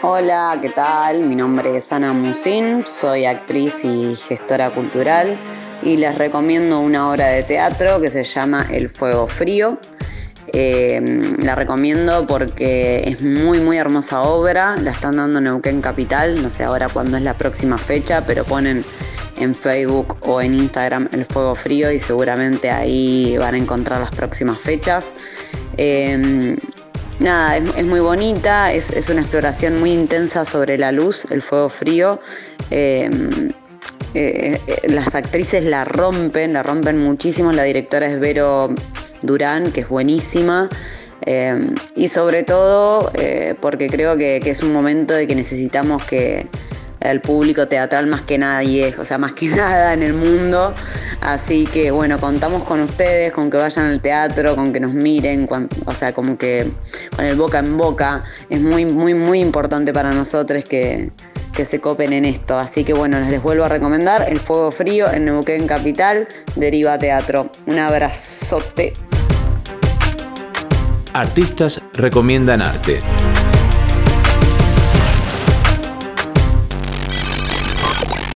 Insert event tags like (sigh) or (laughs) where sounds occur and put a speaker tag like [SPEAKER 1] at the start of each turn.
[SPEAKER 1] Hola, ¿qué tal? Mi nombre es Ana Musin, soy actriz y gestora cultural y les recomiendo una obra de teatro que se llama El Fuego Frío. Eh, la recomiendo porque es muy muy hermosa obra, la están dando en Neuquén Capital, no sé ahora cuándo es la próxima fecha, pero ponen en Facebook o en Instagram El Fuego Frío y seguramente ahí van a encontrar las próximas fechas. Eh, nada, es, muy bonita, es, una exploración muy intensa sobre la luz, el fuego frío. Em, eh, eh, las actrices la rompen, la rompen muchísimo. La directora es Vero Durán, que es buenísima. Em, y sobre todo eh, porque creo que es un momento de que necesitamos que, el público teatral más que nadie, o sea, más que (laughs) nada en el mundo. Así que bueno, contamos con ustedes, con que vayan al teatro, con que nos miren, o sea, como que con el boca en boca. Es muy, muy, muy importante para nosotros que, que se copen en esto. Así que bueno, les vuelvo a recomendar El Fuego Frío en Neuquén Capital, Deriva Teatro. Un abrazote.
[SPEAKER 2] Artistas recomiendan arte.